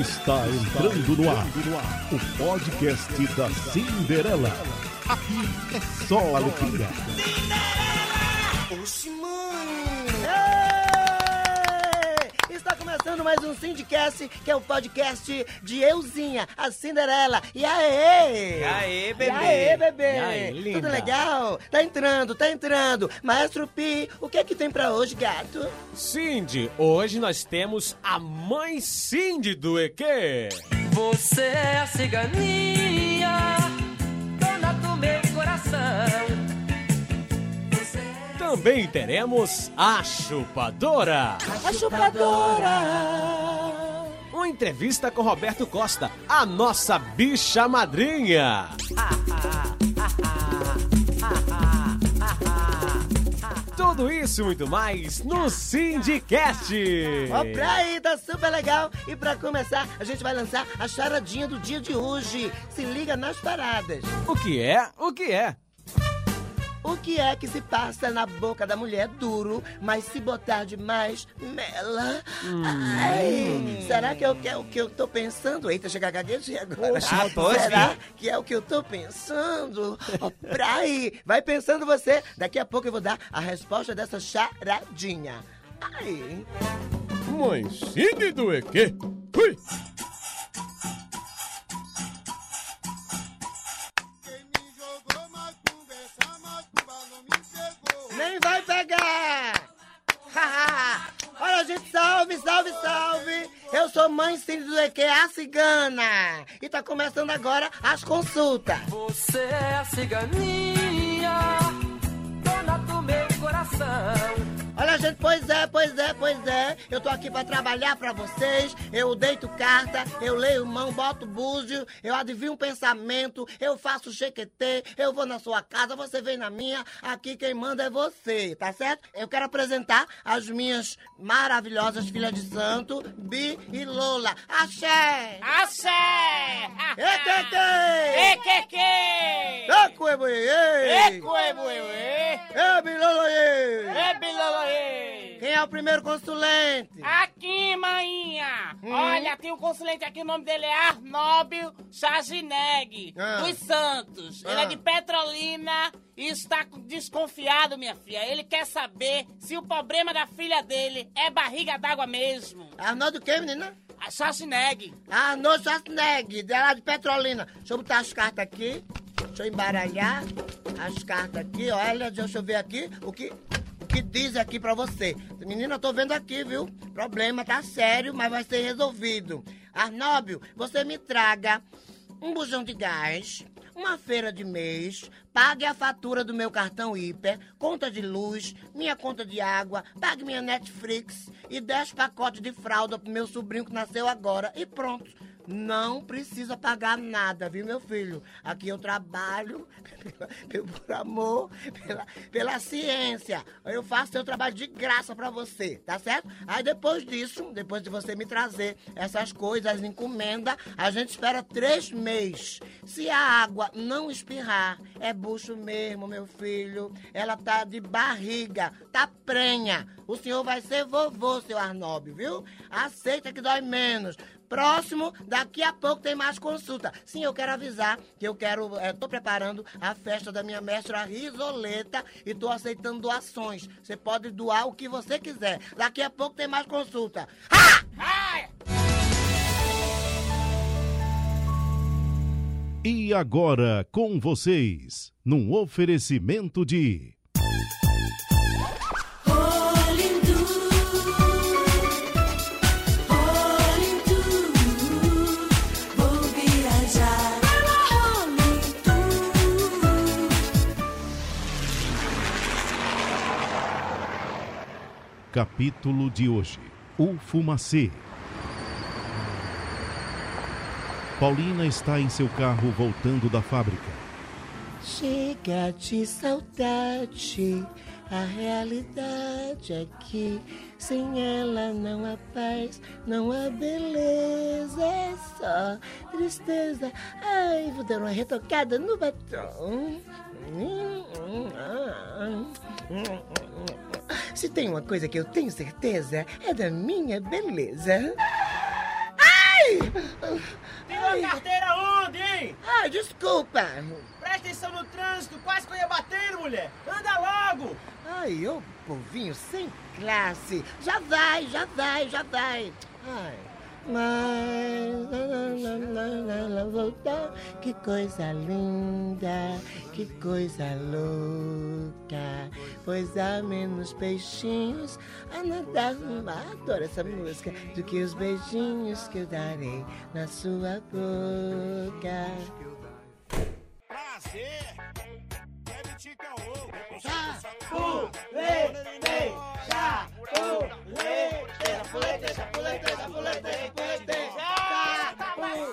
Está entrando no ar o podcast da Cinderela. Aqui é só alegria. Oxi, Está começando mais um Syndicast, que é o podcast de Euzinha, a Cinderela. E aê! E aí, bebê? E aê, bebê? E aí, linda? Tudo legal? Tá entrando, tá entrando. Maestro Pi, o que é que tem pra hoje, gato? Cindy, hoje nós temos a mãe Cindy do EQ. Você é a ciganinha, dona do meu coração. Também teremos a chupadora. A chupadora! Uma entrevista com Roberto Costa, a nossa bicha madrinha. Tudo isso e muito mais no Syndicast. Ó, pra aí, tá super legal. E pra começar, a gente vai lançar a charadinha do dia de hoje. Se liga nas paradas. O que é? O que é? O que é que se passa na boca da mulher duro, mas se botar demais, mela? Ai, será que é o que, é o que eu tô pensando? Eita, chega a gaguejei agora. Oxa, pode será que é o que eu tô pensando? Ó, pra aí, vai pensando você. Daqui a pouco eu vou dar a resposta dessa charadinha. Aí. Mãe do EQ. Ui. Olha, gente, salve, salve, salve! Eu sou mãe Cindy do EQ, a cigana! E tá começando agora as consultas. Você é a ciganinha, dona do meu coração. Olha, gente, pois é, pois é, pois é. Eu tô aqui pra trabalhar pra vocês. Eu deito carta, eu leio mão, boto búzio, eu adivinho um pensamento, eu faço chequetê, eu vou na sua casa, você vem na minha. Aqui quem manda é você, tá certo? Eu quero apresentar as minhas maravilhosas filhas de santo, Bi e Lola. Axé! Axé! Equeque! Equeque! Ecuebuê! Ecuebuê! Ebiloloê! Ebiloloê! Quem é o primeiro consulente? Aqui, maninha! Hum. Olha, tem um consulente aqui, o nome dele é Arnóbio Chagineg, Ah. dos Santos. Ele Ah. é de Petrolina e está desconfiado, minha filha. Ele quer saber se o problema da filha dele é barriga d'água mesmo. Arnaldo quem, menina? A Chagineg. Arnold Schwarzenegger, de lá de Petrolina. Deixa eu botar as cartas aqui. Deixa eu embaralhar as cartas aqui. Olha, deixa eu ver aqui o que, que diz aqui pra você. Menina, eu tô vendo aqui, viu? Problema tá sério, mas vai ser resolvido. Arnóbio, você me traga um bujão de gás, uma feira de mês, pague a fatura do meu cartão hiper, conta de luz, minha conta de água, pague minha Netflix e 10 pacotes de fralda pro meu sobrinho que nasceu agora. E pronto. Não precisa pagar nada, viu, meu filho? Aqui eu trabalho pela- por amor, pela, pela ciência. Eu faço seu trabalho de graça pra você, tá certo? Aí depois disso, depois de você me trazer essas coisas, encomenda, a gente espera três meses. Se a água não espirrar, é bucho mesmo, meu filho. Ela tá de barriga, tá prenha. O senhor vai ser vovô, seu Arnóbio, viu? Aceita que dói menos. Próximo, daqui a pouco tem mais consulta. Sim, eu quero avisar que eu quero, eh, tô preparando a festa da minha mestra Risoleta e tô aceitando doações. Você pode doar o que você quiser. Daqui a pouco tem mais consulta. Ai! E agora com vocês, num oferecimento de capítulo de hoje: O Fumacê. Paulina está em seu carro voltando da fábrica. Chega de saudade, a realidade é que sem ela não há paz, não há beleza, é só tristeza. Ai, vou dar uma retocada no batom. Se tem uma coisa que eu tenho certeza, é da minha beleza. Ai! Tirou a carteira onde, hein? Ai, desculpa. Presta atenção no trânsito, quase que eu ia batendo, mulher. Anda logo. Ai, ô povinho sem classe. Já vai, já vai, já vai. Ai. Mas ela voltou, que coisa linda, que coisa louca. Pois há menos peixinhos a nadar no mar. Adoro essa música. Do que os beijinhos que eu darei na sua boca. Prazer! Deve te caô. Chapulete, chapulete, chapulete, chapulete, chapulete,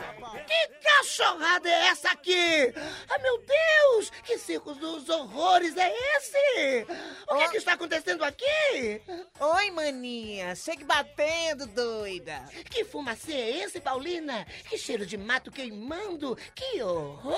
chapulete. Que cachorrada é essa aqui? Ah, meu Deus! Que circo dos horrores é esse? O que, é que está acontecendo aqui? Oi, maninha. Segue batendo, doida. Que fumacê é esse, Paulina? Que cheiro de mato queimando? Que horror!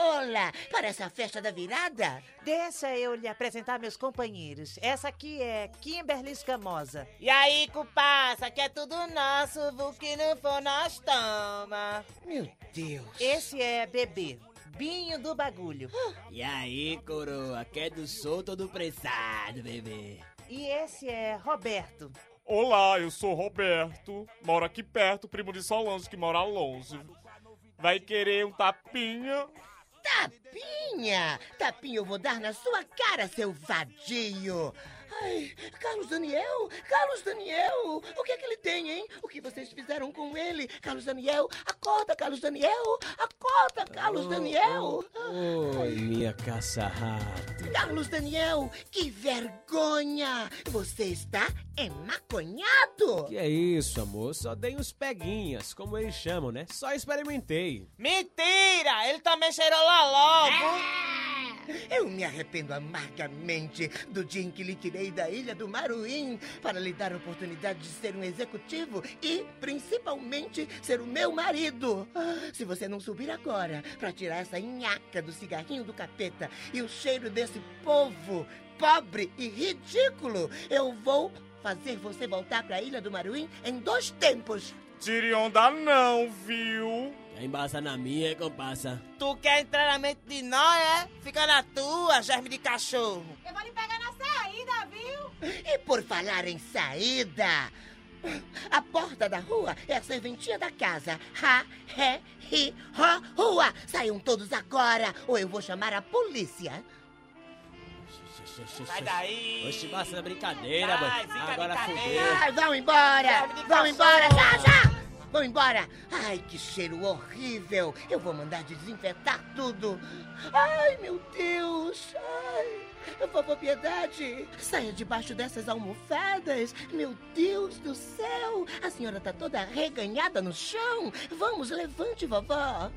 Parece a festa da virada. Deixa eu lhe apresentar meus companheiros. Essa aqui é Kimberly Escamosa. E aí, cupassa, que é tudo nosso, o que não for nós toma. Meu Deus. Esse é Bebê, Binho do Bagulho. E aí, coroa, quer do solto ou do pressado, bebê? E esse é Roberto. Olá, eu sou Roberto. Moro aqui perto, primo de Solange, que mora longe. Vai querer um tapinha? Tapinha! Tapinha eu vou dar na sua cara, seu vadio! Ai, Carlos Daniel! Carlos Daniel! O que é que ele tem, hein? O que vocês fizeram com ele? Carlos Daniel! Acorda, Carlos Daniel! Acorda, Carlos Daniel! Oi, minha caça-rato. Carlos Daniel, que vergonha! Você está emaconhado! Que é isso, amor? Só dei uns peguinhas, como eles chamam, né? Só experimentei. Mentira! Ele também cheirou lá logo. Eu me arrependo amargamente do dia em que lhe tirei da ilha do Maruim para lhe dar a oportunidade de ser um executivo e, principalmente, ser o meu marido. Se você não subir agora para tirar essa nhaca do cigarrinho do capeta e o cheiro desse povo pobre e ridículo, eu vou fazer você voltar para a ilha do Maruim em dois tempos. Tire onda não, viu? Quer embaçar na minha, compassa? Tu quer entrar na mente de nós, é? Fica na tua, germe de cachorro. Eu vou lhe pegar na saída, viu? E por falar em saída, a porta da rua é a serventia da casa. Ha, he, hi, ho, rua. Saiam todos agora ou eu vou chamar a polícia. Sai daí. Oxe, basta brincadeira, fica Agora fudeu. Ai, vão embora! Vão embora, já, já! Vão embora! Ai, que cheiro horrível! Eu vou mandar desinfetar tudo! Ai, meu Deus! Ai, vovó Piedade! Saia debaixo dessas almofadas! Meu Deus do céu! A senhora tá toda reganhada no chão! Vamos, levante, vovó!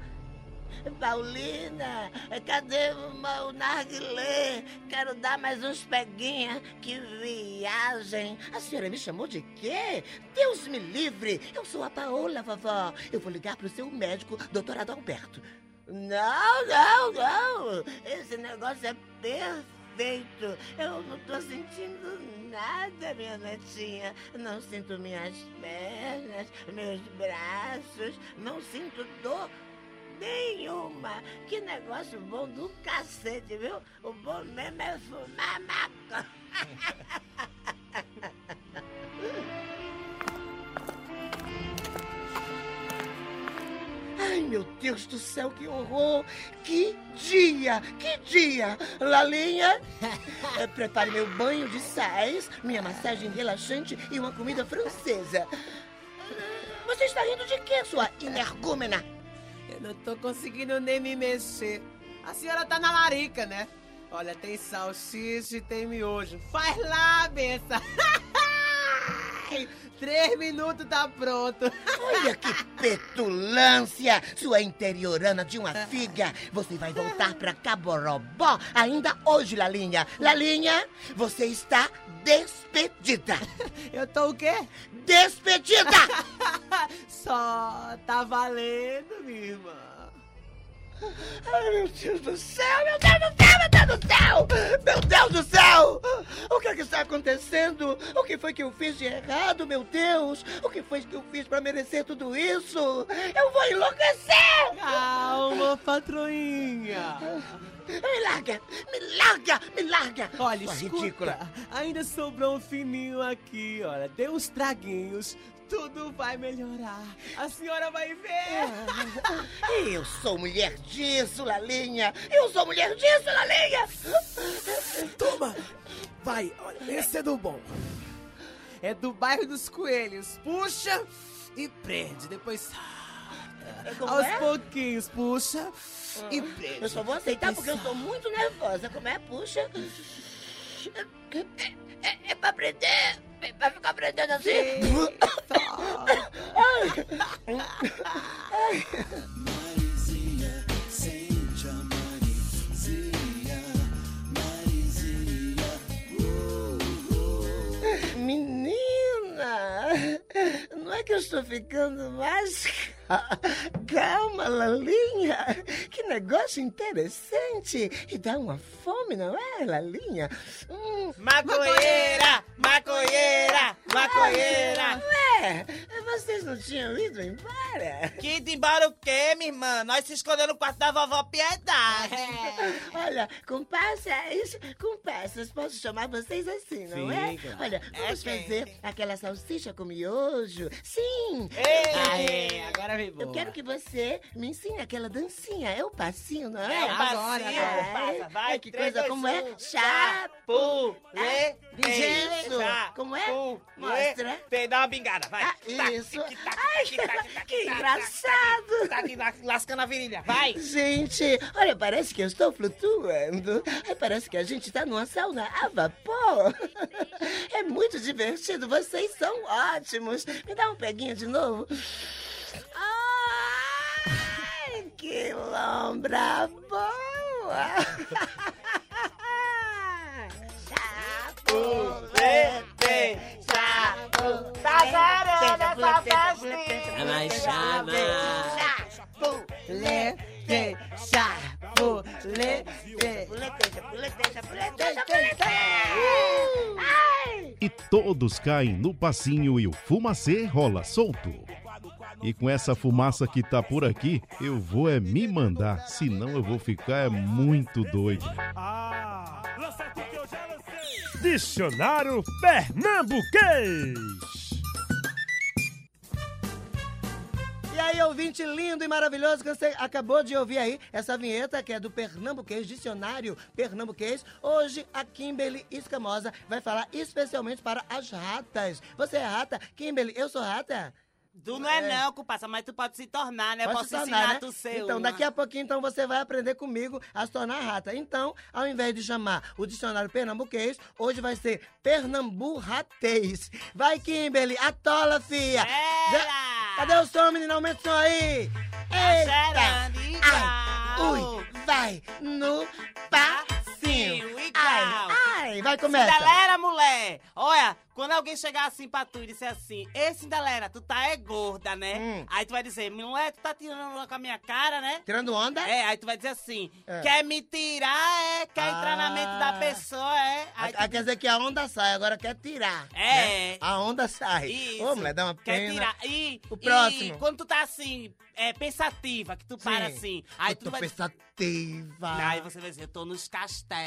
Paulina, cadê o meu narguilé? Quero dar mais uns peguinha. Que viagem. A senhora me chamou de quê? Deus me livre. Eu sou a Paola, vovó. Eu vou ligar pro seu médico, doutor Adalberto. Não, não, não. Esse negócio é perfeito. Eu não tô sentindo nada, minha netinha. Não sinto minhas pernas, meus braços. Não sinto dor nenhuma. Que negócio bom do cacete, viu? O bom mesmo é fumar maconha. Ai, meu Deus do céu, que horror! Que dia! Que dia! Lalinha, prepare meu banho de sais, minha massagem relaxante e uma comida francesa. Você está rindo de quê, sua energúmena? Não tô conseguindo nem me mexer. A senhora tá na larica, né? Olha, tem salsicha e tem miojo. Faz lá, benção. Três minutos tá pronto. Olha que petulância! Sua interiorana de uma figa! Você vai voltar pra Caborobó ainda hoje, Lalinha! Lalinha, você está despedida! Eu tô o quê? Despedida! Só tá valendo, minha irmã. Ai, meu Deus do céu, meu Deus do céu, meu Deus do céu! Meu Deus do céu! O que é que está acontecendo? O que foi que eu fiz de errado, meu Deus? O que foi que eu fiz pra merecer tudo isso? Eu vou enlouquecer! Calma, patroinha. Me larga! Me larga! Me larga! Olha, Sua escuta, ridícula! ainda sobrou um fininho aqui, olha. Dê uns traguinhos, tudo vai melhorar. A senhora vai ver. Eu sou mulher disso, Lalinha! Eu sou mulher disso, Lalinha! Toma! Vai, olha, esse é do bom. É do bairro dos coelhos. Puxa e prende, depois solta. Como Aos é? pouquinhos, puxa e prende. Eu só vou aceitar porque eu tô muito nervosa. Como é? Puxa. É, é, é pra aprender. Pra ficar aprendendo assim. Menina, não é que eu estou ficando mais calma, Lalinha? Que negócio interessante e dá uma fome, não é, Lalinha? Hum, Maconheira! Maconheira! Maconheira! Ué, vocês não tinham ido embora? Que ido embora o quê, minha irmã? Nós se escondemos no quarto da vovó Piedade. Olha, comparsa, isso, comparsas, posso chamar vocês assim, não Sim, é? claro. Olha, vamos É, fazer sim. aquela salsicha com miojo. Sim! Aê, agora vem boa. Eu quero que você me ensine aquela dancinha. É o passinho, não é? É o passinho, agora. passa, vai. Ai, que três, coisa, dois, como é? um. Chapu, lê, Isso. Como é? Mostra. Tem, dá uma bingada, vai. Ah, isso. Ai, que engraçado. Tá la- lascando a virilha, vai. Gente, olha, parece que eu estou flutuando. Ai, parece que a gente tá numa sauna a vapor. É muito divertido, vocês são ótimos. Me dá um peguinho de novo. Ai, que lombra boa. Chapulete, chapu. Tá zerando essa festinha. Chama, chama. Chapulete, chapulete. E todos caem no passinho e o fumacê rola solto. E com essa fumaça que tá por aqui, eu vou é me mandar, senão eu vou ficar é muito doido. Dicionário Pernambuquês. Aí, ouvinte lindo e maravilhoso, que você acabou de ouvir aí essa vinheta que é do Pernambuquês, Dicionário Pernambuquês. Hoje a Kimberly Escamosa vai falar especialmente para as ratas. Você é rata? Kimberly, eu sou rata? Tu não é, não, cupassa, mas tu pode se tornar, né? Pode posso se tornar, ensinar né? tu ser Então, daqui a pouquinho, então, você vai aprender comigo a se tornar rata. Então, ao invés de chamar o dicionário pernambuquês, hoje vai ser pernamburratês. Vai, Kimberly, atola, fia. Era! Cadê o som, menino? Aumenta o som aí. igual. Ai, ui, vai no passinho. Ai, ai, vai, começa. Cinderela, mulher! Olha, quando alguém chegar assim pra tu e disser assim, Ei, Cinderela, tu tá é gorda, né? Hum. Aí tu vai dizer, mulher, tu tá tirando onda com a minha cara, né? Tirando onda? É, aí tu vai dizer assim, É. quer me tirar, é? Quer entrar na mente da Ah. pessoa, é? Aí Ah, tu quer dizer que a onda sai, agora quer tirar. É. né? A onda sai. Isso. Ô, mulher, dá uma Quer pena. tirar. E, O próximo. E quando tu tá assim, é, pensativa, que tu para Sim. assim. Aí eu tu tô vai. pensativa. Aí você vai dizer, eu tô nos castelos.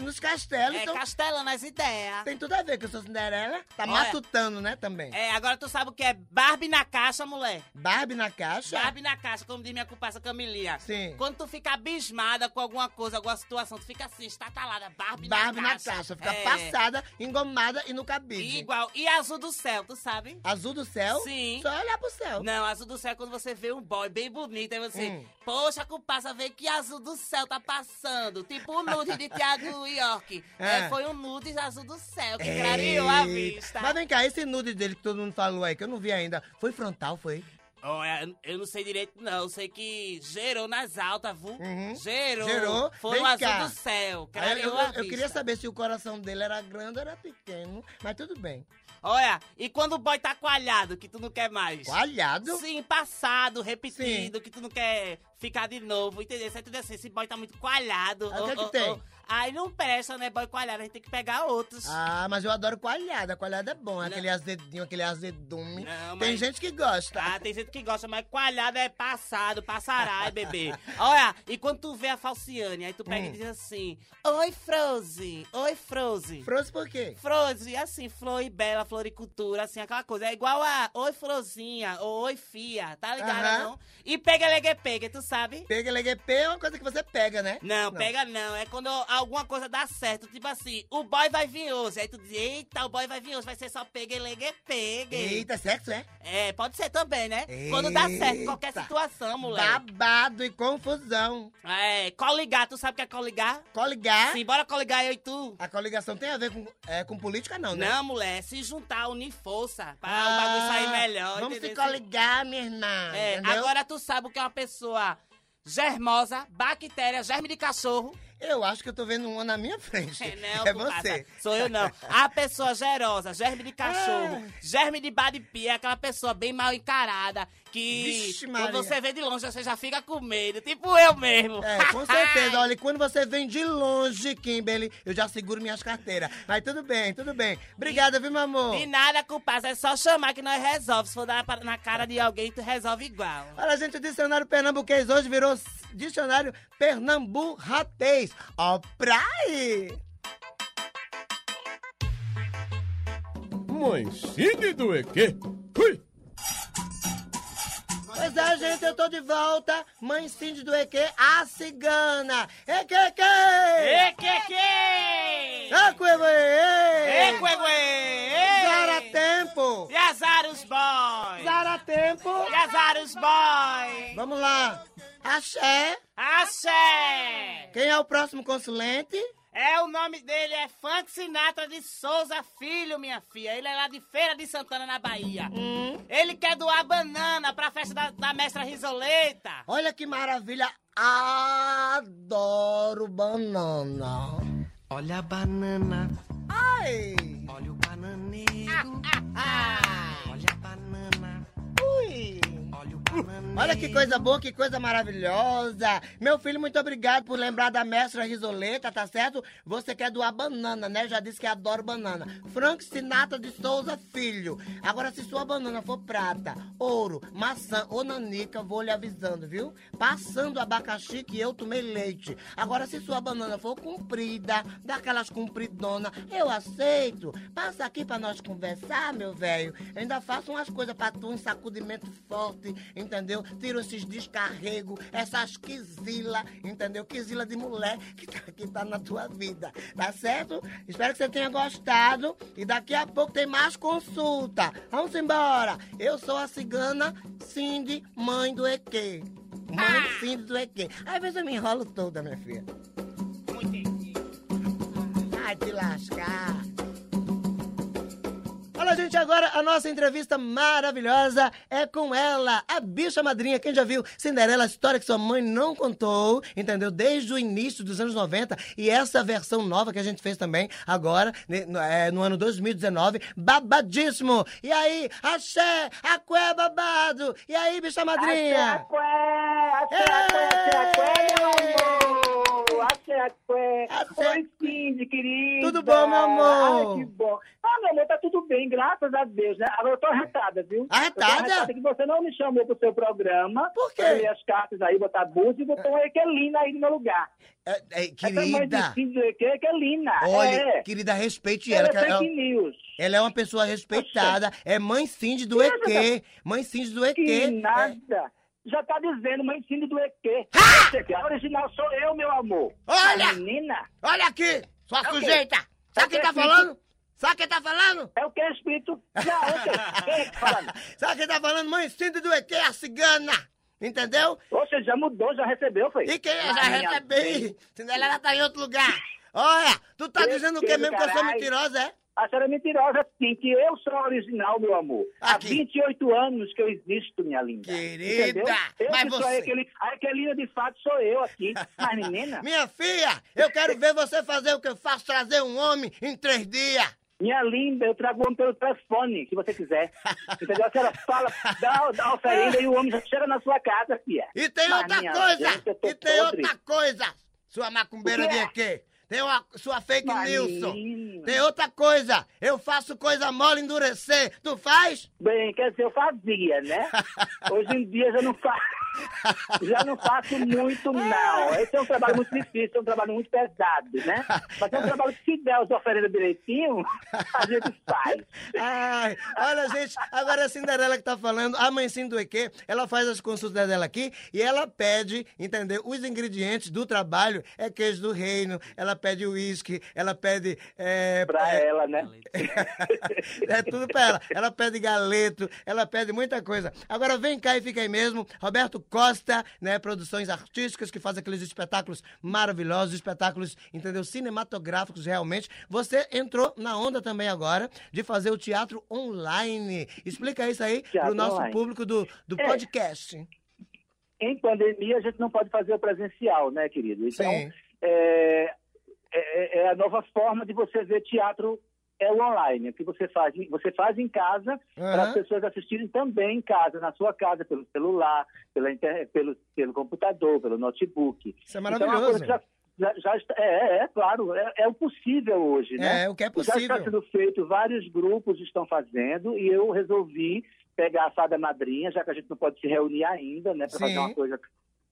Nos castelos, É, então castelando as ideias. tem tudo a ver que eu sou Cinderela. Tá Olha. matutando, né, também. É, agora tu sabe o que é Barbie na caixa, mulher? Barbie na caixa. Barbie na caixa, como diz minha culpaça Camilinha. Sim. Quando tu fica abismada com alguma coisa, alguma situação, tu fica assim, estatalada, Barbie, Barbie na na caixa. caixa. Fica É. passada, engomada e no cabide. Igual. E azul do céu, tu sabe? Azul do céu? Sim. Só olhar pro céu. Não, azul do céu é quando você vê um boy bem bonito, aí você, Hum. poxa, culpaça, vê que azul do céu tá passando. Tipo o nude de Thiago York. É, É. foi um nude azul do céu, que clareou a vista. Mas vem cá, esse nude dele que todo mundo falou aí, que eu não vi ainda, foi frontal, foi? Olha, eu não sei direito, não. Eu sei que gerou nas altas, viu? Uhum. Gerou. Gerou. Foi Vem um azul cá. do céu. Eu, Clareou eu- eu queria saber se o coração dele era grande ou era pequeno, mas tudo bem. Olha, e quando o boy tá coalhado, que tu não quer mais? Coalhado? Sim, passado, repetido, que tu não quer ficar de novo, entendeu? Você tudo assim, esse boy tá muito coalhado. Ah, o que ô, que tem? ô. Aí não presta, né, boy coalhado, a gente tem que pegar outros. Ah, mas eu adoro coalhada. Coalhada é bom. Aquele azedinho, aquele azedume. Não, Tem mas- gente que gosta. Ah, tem gente que gosta, mas coalhado é passado, passarai, bebê. Olha, e quando tu vê a Falciane, aí tu pega Hum. e diz assim: Oi, Froze, oi, Froze. Froze por quê? Froze, assim, flor e bela, floricultura, assim, aquela coisa. É igual a Oi, Frozinha, ou Oi, Fia, tá ligado, Aham. não? E pega, legue, pega, tu sabe? Pega LGP é uma coisa que você pega, né? Não, pega não. É quando alguma coisa dá certo. Tipo assim, o boy vai vir hoje. Aí tu diz, eita, o boy vai vir hoje. Vai ser só pega, legue, pega. Eita, sexo, é? É, pode ser também, né? Quando dá certo, qualquer Eita. situação, moleque. Babado e confusão. É, coligar, tu sabe o que é coligar? Coligar? Sim, bora coligar eu e tu. A coligação tem a ver com, é, com política, não, né? Não, mulher, se juntar, unir força pra o bagulho sair melhor. Ah, Vamos se entendeu? coligar, minha irmã. É, entendeu? agora tu sabe o que é uma pessoa germosa, bactéria, germe de cachorro. Eu acho que eu tô vendo uma na minha frente. Não, é você. Sou eu não. A pessoa gerosa, germe de cachorro, germe de badipia, é aquela pessoa bem mal encarada, que Vixe, quando você vê de longe você já fica com medo, tipo eu mesmo. É, com certeza. Olha, e quando você vem de longe, Kimberly, eu já seguro minhas carteiras. Mas tudo bem, tudo bem. Obrigada, viu, meu amor? De nada, compadre, é só chamar que nós resolve. Se for dar na cara de alguém, tu resolve igual. Olha, gente, o dicionário pernambuquês hoje virou dicionário pernamburratês. Ó, pra aí! Mãe Cine do EQ. Ui. Pois é, gente, eu tô de volta. Mãe Cindy do EQ, a cigana. EQQ! EQQ! Acuevoe! Equegue! Zara Tempo! E azar os boys! Zara Tempo! E azar os boys! Vamos lá. Axé. Axé! Quem é o próximo consulente? É, o nome dele é Frank Sinatra de Souza Filho, minha filha. Ele é lá de Feira de Santana, na Bahia. Hum. Ele quer doar banana pra festa da, da mestra Risoleta. Olha que maravilha. Adoro banana. Olha a banana, Ai! olha o bananeiro. Olha a banana, Ui! olha que coisa boa, que coisa maravilhosa. Meu filho, muito obrigado por lembrar da mestra Risoleta, tá certo? Você quer doar banana, né? Já disse que adoro banana. Frank Sinatra de Souza Filho. Agora, se sua banana for prata, ouro, maçã ou nanica, vou lhe avisando, viu? Passando abacaxi que eu tomei leite. Agora, se sua banana for comprida, daquelas compridona, eu aceito. Passa aqui pra nós conversar, meu velho. Ainda faço umas coisas pra tu, um sacudimento forte, entendeu? Tiro esses descarregos, essas quizila, entendeu? Quizila de mulher que tá, que tá na tua vida, tá certo? Espero que você tenha gostado e daqui a pouco tem mais consulta. Vamos embora. Eu sou a cigana Cindy, mãe do EQ. Mãe Cindy do EQ. Às vezes eu me enrolo toda, minha filha. Vai te lascar. Olha, gente, agora a nossa entrevista maravilhosa é com ela, a bicha madrinha. Quem já viu Cinderela, a história que sua mãe não contou, entendeu? Desde o início dos anos 90. E essa versão nova que a gente fez também agora, é, no ano 2019, babadíssimo. E aí, axé, aqué babado. E aí, bicha madrinha? Axé, axé, axé, axé, meu amor. Axé, axé. Oi, Cindy, querida. Tudo bom, meu amor? Ai, que bom. Meu amor, tá tudo bem, graças a Deus, né? Agora eu tô arretada, viu? Arretada? Eu tô que você não me chamou pro seu programa. Por quê? Pra ler as cartas aí, botar búzia e botou a Equelina aí no meu lugar. É, é, querida. de Cindy do EQ, Equelina. Olha, é. querida, respeite Ela ela. é ela, fake news. ela é uma pessoa respeitada. É mãe Cindy do EQ. Mãe Cindy do EQ. Que É, nada. Já tá dizendo, mãe Cindy do EQ. A original sou eu, meu amor. Olha! A menina. Olha aqui, sua É sujeita. É Sabe quem tá falando? Sabe quem tá falando? É o que é espírito. Não, ok. Quem é que tá falando? Sabe quem tá falando? Mãe Cindy do EQ, a cigana. Entendeu? Você já mudou, já recebeu, foi? E quem é? Já recebi. Cinderela tá em outro lugar. Olha, tu tá dizendo o filho, mesmo que eu sou mentirosa, é? A senhora é mentirosa, sim, que eu sou original, meu amor. Aqui. Há 28 anos que eu existo, minha linda. Querida, Entendeu? Eu mas que sou você- a Equelina, de fato, sou eu aqui. Mas, menina, Minha filha, eu quero ver você fazer o que eu faço, trazer um homem em três dias. Minha linda, eu trago o homem pelo telefone, se você quiser. Entendeu? A senhora fala, dá, dá a oferenda e o homem já chega na sua casa, filha. E tem Mas, outra coisa! gente, eu E tem podre. outra coisa! Sua macumbeira de quê? Tem uma, sua fake news. Tem outra coisa. Eu faço coisa mole endurecer. Tu faz? Bem, quer dizer, eu fazia, né? Hoje em dia já não faço. Já não faço muito, não. Esse é um trabalho muito difícil, é um trabalho muito pesado, né? Mas é um trabalho que se der as oferendas direitinho, a gente faz. Ai, olha, gente, agora é a Cinderela que tá falando, a mãe do EQ, ela faz as consultas dela aqui e ela pede, entendeu? Os ingredientes do trabalho é queijo do reino, ela pede uísque, ela pede. É, Pra é, ela, né? é tudo pra ela. Ela pede galeto, ela pede muita coisa. Agora vem cá e fica aí mesmo. Roberto Costa, né? Produções artísticas que faz aqueles espetáculos maravilhosos, espetáculos, entendeu? Cinematográficos realmente. Você entrou na onda também agora de fazer o teatro online. Explica isso aí Teatro pro nosso online. público do, do É. podcast. Em pandemia, a gente não pode fazer o presencial, né, querido? Então, Sim. é, é, é a nova forma de você ver teatro é o online, que você faz, você faz em casa para as pessoas assistirem também em casa, na sua casa, pelo celular, pela pelo, pelo computador, pelo notebook. Isso é Então, uma maravilhoso. que já, já, está, é, é, claro, é, é o possível hoje, né? É, o que é Já está possível. sendo feito, vários grupos estão fazendo, e eu resolvi pegar a fada madrinha, já que a gente não pode se reunir ainda, né, para fazer uma coisa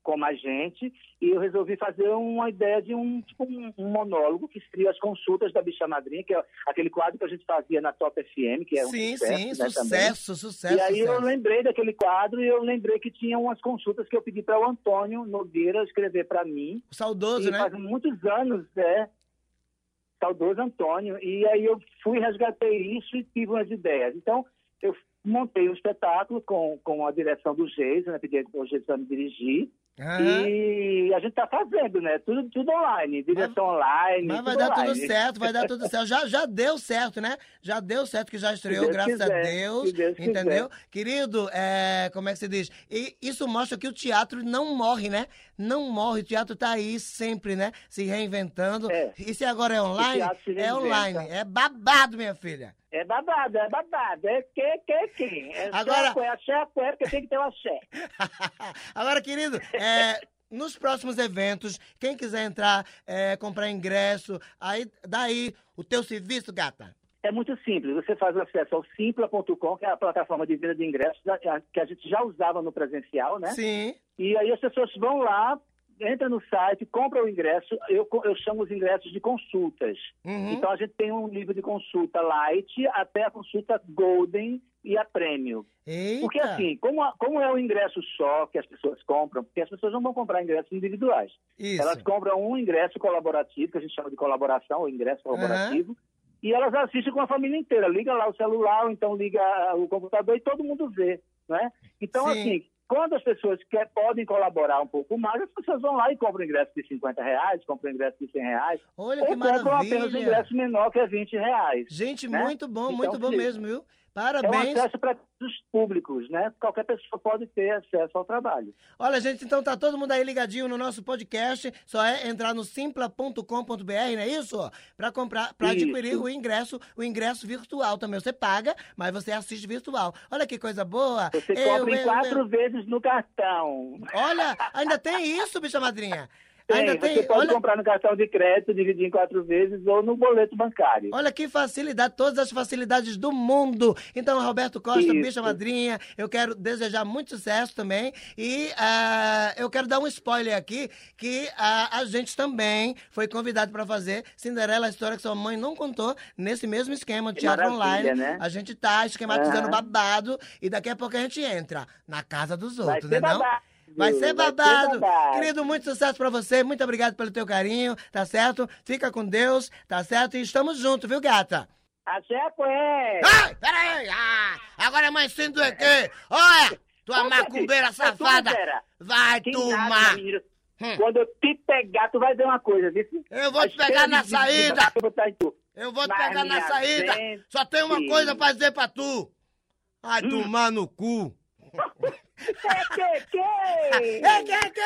como a gente, e eu resolvi fazer uma ideia de um, tipo, um, monólogo, que seria as consultas da bicha madrinha, que é aquele quadro que a gente fazia na Top FM, que é um Sim, sucesso, sim, né, também. sucesso, sucesso. E aí eu sucesso. lembrei daquele quadro e eu lembrei que tinha umas consultas que eu pedi para o Antônio Nogueira escrever para mim. Saudoso, e né? Faz muitos anos, é. Saudoso Antônio. E aí eu fui, resgatei isso e tive umas ideias. Então, eu montei um espetáculo com, com a direção do Geis, né? Pedi ao Geis para me dirigir. Aham. E a gente tá fazendo, né? Tudo, tudo online, direção online. Mas vai tudo dar tudo online. certo, vai dar tudo certo. Já, já deu certo, né? Já deu certo que já estreou, Deus graças a quiser, Deus. se Deus entendeu? Querido, é, como é que se diz? E isso mostra que o teatro não morre, né? Não morre. O teatro tá aí sempre, né? Se reinventando. É. E se agora é online? É online. É babado, minha filha. É babado, é babado. É que, que, que. É Agora- Agora... axé, axé, porque tem que ter o axé. Agora, querido, é, nos próximos eventos, quem quiser entrar, é, comprar ingresso, aí daí o teu serviço, gata. É muito simples. Você faz acesso ao simpla.com, que é a plataforma de venda de ingressos que a gente já usava no presencial, né? Sim. E aí as pessoas vão lá, entram no site, compram o ingresso. Eu, eu chamo os ingressos de consultas. Uhum. Então a gente tem um nível de consulta light até a consulta golden e a prêmio. Eita. Porque assim, como, a- como é o ingresso só que as pessoas compram, porque as pessoas não vão comprar ingressos individuais. Isso. Elas compram um ingresso colaborativo, que a gente chama de colaboração, ou ingresso colaborativo, e elas assistem com a família inteira. Liga lá o celular, ou então liga o computador e todo mundo vê, né? Então, Sim. assim, quando as pessoas quer, podem colaborar um pouco mais, as pessoas vão lá e compram ingresso de 50 reais, compram ingresso de 100 reais, Olha ou que compram apenas um maravilha. ingresso menor, que é 20 reais. Gente, né? muito bom, Então, muito bom mesmo, viu? É um Parabéns. acesso para todos os públicos, né? Qualquer pessoa pode ter acesso ao trabalho. Olha, gente, então tá todo mundo aí ligadinho no nosso podcast. Só é entrar no simpla.com.br, não é isso? Pra comprar, para adquirir o ingresso, o ingresso virtual também. Você paga, mas você assiste virtual. Olha que coisa boa. Você Eu, compra em eu, quatro eu. vezes no cartão. Olha, ainda tem isso, bicha madrinha. Tem, ainda você tem. pode Olha, comprar no cartão de crédito, dividir em quatro vezes ou no boleto bancário. Olha que facilidade, todas as facilidades do mundo. Então, Roberto Costa, Isso. bicha madrinha, eu quero desejar muito sucesso também. E ah, eu quero dar um spoiler aqui, que ah, a gente também foi convidado para fazer Cinderela, a história que sua mãe não contou, nesse mesmo esquema de teatro online. né? A gente tá esquematizando Aham. babado e daqui a pouco a gente entra na casa dos outros, né não? Vai ser Vai ser babado. Querido, muito sucesso pra você. Muito obrigado pelo teu carinho, tá certo? Fica com Deus, tá certo? E estamos juntos, viu, gata? Axé, poé! Ai, peraí! Ah, agora é mãe sim do EQ! Olha! Tua macumbeira safada! Vai que tomar! nada. Hum. Quando eu te pegar, tu vai ver uma coisa, viu? Eu vou te pegar na saída! Eu vou te Mas, pegar na saída! Só tem uma coisa pra dizer pra tu! Vai Hum. tomar no cu! Que, que, que? É, que, que?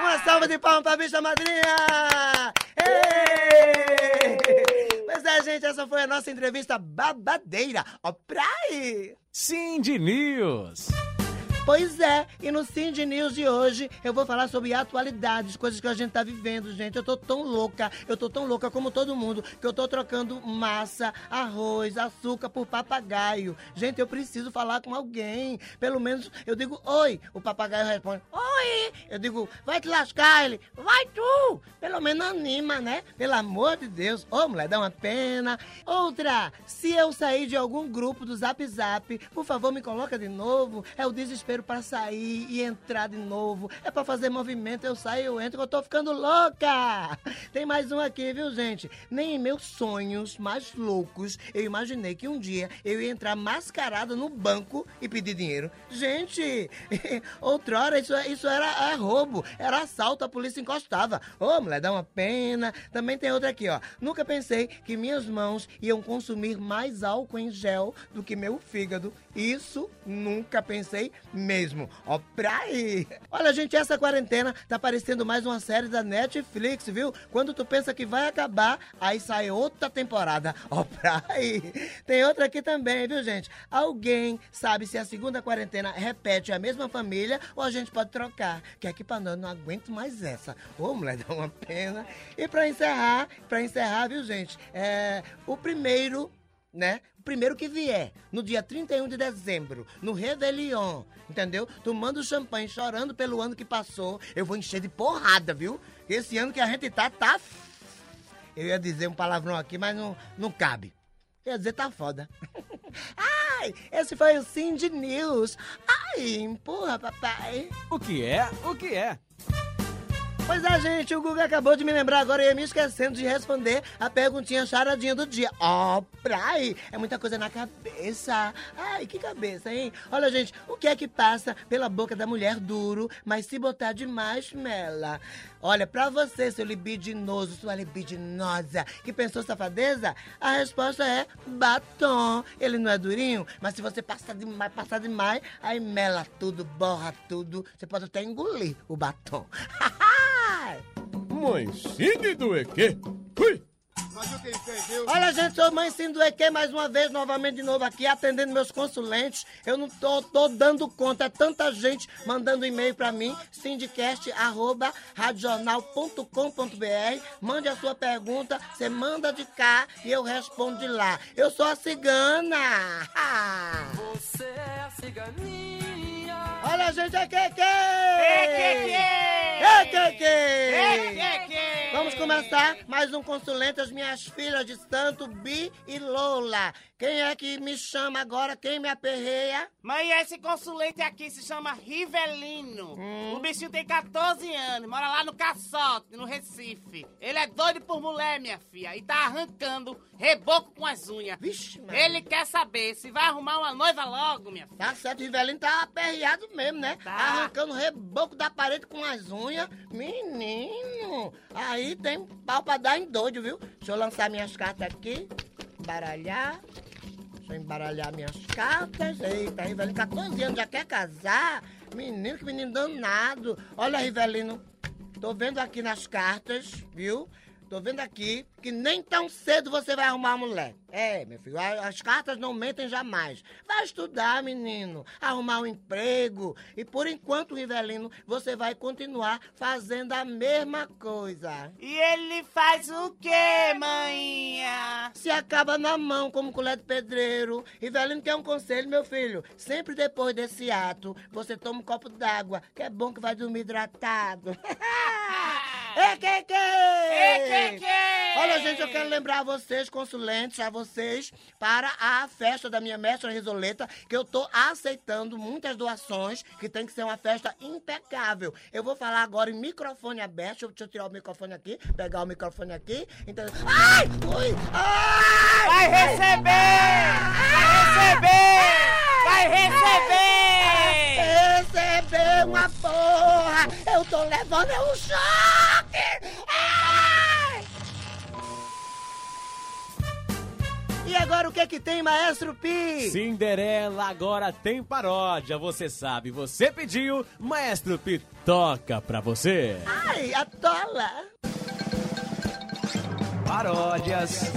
Uma salva de palmas pra bicha madrinha! Ei! Pois é, gente, essa foi a nossa entrevista babadeira. Ó, pra aí! Cindy News. Pois é, e no Cindy News de hoje eu vou falar sobre atualidades, coisas que a gente tá vivendo, gente. Eu tô tão louca, eu tô tão louca como todo mundo, que eu tô trocando massa, arroz, açúcar por papagaio. Gente, eu preciso falar com alguém. Pelo menos eu digo oi, o papagaio responde oi. Eu digo, vai te lascar, ele, vai tu. Pelo menos anima, né? Pelo amor de Deus. Ô, mulher, dá uma pena. Outra, se eu sair de algum grupo do Zap Zap, por favor, me coloca de novo. É o desespero para sair e entrar de novo. É para fazer movimento, eu saio, eu entro, eu tô ficando louca. Tem mais um aqui, viu, gente? Nem em meus sonhos mais loucos eu imaginei que um dia eu ia entrar mascarada no banco e pedir dinheiro. Gente, outrora isso, isso era é roubo, era assalto, a polícia encostava. Ô, mulher, dá uma pena. Também tem outra aqui, ó. Nunca pensei que minhas mãos iam consumir mais álcool em gel do que meu fígado. Isso nunca pensei mesmo. Ó, pra aí. Olha, gente, essa quarentena tá parecendo mais uma série da Netflix, viu? Quando tu pensa que vai acabar, aí sai outra temporada. Ó, pra aí. Tem outra aqui também, viu, gente? Alguém sabe se a segunda quarentena repete a mesma família ou a gente pode trocar? Que aqui pra nós não aguento mais essa. Ô, mulher, dá uma pena. E pra encerrar, pra encerrar, viu, gente? É. O primeiro né? Primeiro que vier, no dia 31 de dezembro, no Réveillon, entendeu? Tomando champanhe, chorando pelo ano que passou, eu vou encher de porrada, viu? Esse ano que a gente tá, tá. Eu ia dizer um palavrão aqui, mas não, não cabe. Eu ia dizer tá foda. Ai, esse foi o Cindy News. Ai, empurra, papai. O que é? O que é? Pois é, gente, o Guga acabou de me lembrar agora e ia me esquecendo de responder a perguntinha charadinha do dia. Ó, oh, praia, é muita coisa na cabeça. Ai, que cabeça, hein? Olha, gente, o que é que passa pela boca da mulher duro, mas se botar demais, mela? Olha, pra você, seu libidinoso, sua libidinosa, que pensou safadeza, a resposta é batom. Ele não é durinho, mas se você passar demais, passar demais, aí mela tudo, borra tudo. Você pode até engolir o batom. Mãe Cine do EQ. Fui. Olha, gente, sou mãe Cine do EQ mais uma vez, novamente de novo aqui, atendendo meus consulentes. Eu não tô, tô dando conta, é tanta gente mandando e-mail pra mim, sindicast.radional.com.br. Mande a sua pergunta, você manda de cá e eu respondo de lá. Eu sou a cigana. Você é a ciganinha. Olha, gente, é que que? É que que? É que que? É? Vamos começar mais um consulente, as minhas filhas de Santo, Bi e Lola. Quem é que me chama agora? Quem me aperreia? Mãe, esse consulente aqui se chama Rivelino. Hum. O bichinho tem 14 anos, mora lá no Caçote, no Recife. Ele é doido por mulher, minha filha, e tá arrancando reboco com as unhas. Vixe, mano. Ele quer saber se vai arrumar uma noiva logo, minha filha. Tá certo, Rivelino tá aperreado mesmo, né? Tá. Arrancando reboco da parede com as unhas. Menino, aí tem pau pra dar em doido, viu? Deixa eu lançar minhas cartas aqui, baralhar. Deixa eu embaralhar minhas cartas. Eita, Rivelino, 14 anos, já quer casar? Menino, que menino danado. Olha, Rivelino, tô vendo aqui nas cartas, viu? Tô vendo aqui que nem tão cedo você vai arrumar uma mulher. É, meu filho, as cartas não mentem jamais. Vai estudar, menino, arrumar um emprego. E por enquanto, Rivelino, você vai continuar fazendo a mesma coisa. E ele faz o quê, manhinha? Se acaba na mão como colher de pedreiro. Rivelino quer um conselho, meu filho. Sempre depois desse ato, você toma um copo d'água, que é bom que vai dormir hidratado. É que que? É que que? Olha, gente, eu quero lembrar a vocês, consulentes, a vocês, para a festa da minha mestra Risoleta, que eu tô aceitando muitas doações, que tem que ser uma festa impecável. Eu vou falar agora em microfone aberto. Deixa eu, tirar o microfone aqui, pegar o microfone aqui. Então. Ai! Ui! Ai! Vai receber! Vai receber! Vai receber! Receber uma porra! Eu tô levando é um choque! Agora o que que tem, Maestro Pi? Cinderela agora tem paródia, você sabe. Você pediu, Maestro Pi toca pra você. Ai, a tola! Paródias.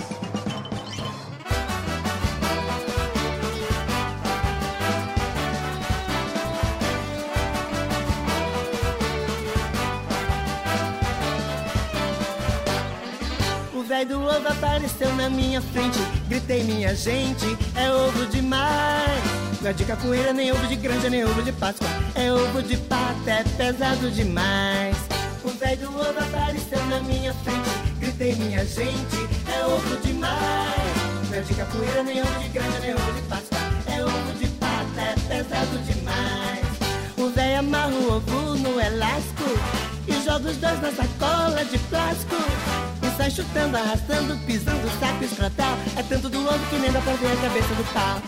Velho do ovo apareceu na minha frente. Gritei, minha gente, é ovo demais. Não é de capoeira, nem ovo de granja, nem ovo de Páscoa. É ovo de pata, é pesado demais. O velho do ovo apareceu na minha frente. Gritei, minha gente, é ovo demais. Não é de capoeira, nem ovo de granja, nem ovo de Páscoa. É ovo de pata, é pesado demais. O velho amarra o ovo no elástico e joga os dois na sacola de plástico. Sai chutando, arrastando, pisando, saco escrotal. É tanto do ovo que nem dá pra ver a cabeça do pau.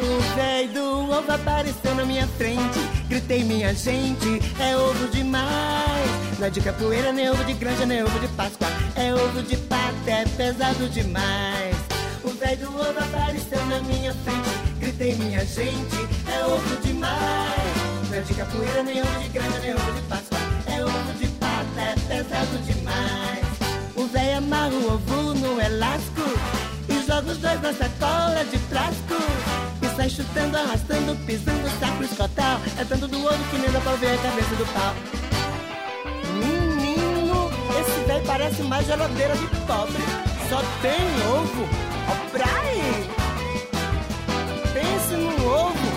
O velho do ovo apareceu na minha frente. Gritei, minha gente, é ovo demais. Não é de capoeira, nem ovo de granja, nem ovo de Páscoa. É ovo de pata, é pesado demais. Velho do ovo apareceu na minha frente. Gritei, minha gente, é ovo demais. Não é de capoeira, nem ovo de granja, nem ovo de Páscoa. É ovo de pata, é pesado demais. O velho amarra o ovo no elástico e joga os dois na sacola de plástico. E sai chutando, arrastando, pisando, saco escotal. É tanto do ovo que nem dá pra ver a cabeça do pau. Menino, esse velho parece mais geladeira de pobre. Só tem ovo. Ó, pra aí. Pense no ovo.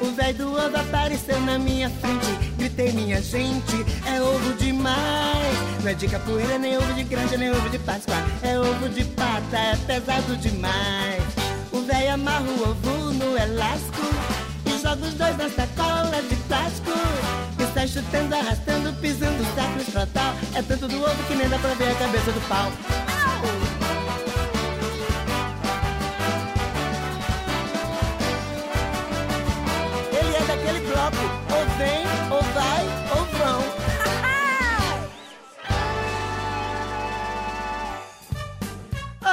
O velho do ovo apareceu na minha frente. Gritei, minha gente, é ovo demais. Não é de capoeira, nem ovo de granja, nem ovo de Páscoa. É ovo de pata, é pesado demais. O velho amarra o ovo no elástico e joga os dois na sacola de plástico. Sai chutando, arrastando, pisando, saco escrotal. É tanto do ovo que nem dá pra ver a cabeça do pau.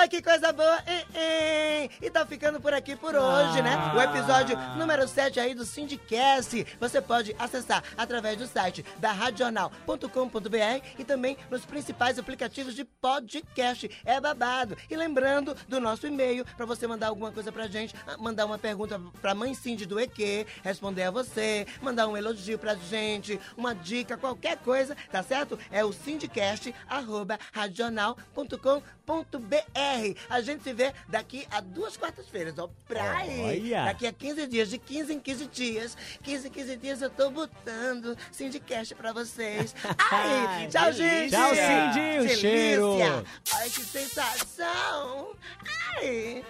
Ai, que coisa boa! hein, hein? E tá ficando por aqui por hoje, né? O episódio número 7 aí do Sindicast. Você pode acessar através do site da radional.com.br e também nos principais aplicativos de podcast. É babado. E lembrando do nosso e-mail para você mandar alguma coisa pra gente, ah, mandar uma pergunta pra mãe Cindy do EQ, responder a você, mandar um elogio pra gente, uma dica, qualquer coisa, tá certo? É o sindicast, arroba radional.com.br. A gente se vê daqui a duas quartas-feiras, ó, pra aí. Olha. Daqui a 15 dias, de 15 em 15 dias. 15 em 15 dias eu tô botando Sindicast pra vocês. Ai, tchau, gente! Tchau, Cindy, um Delícia. cheiro. Ai, que sensação! Ai!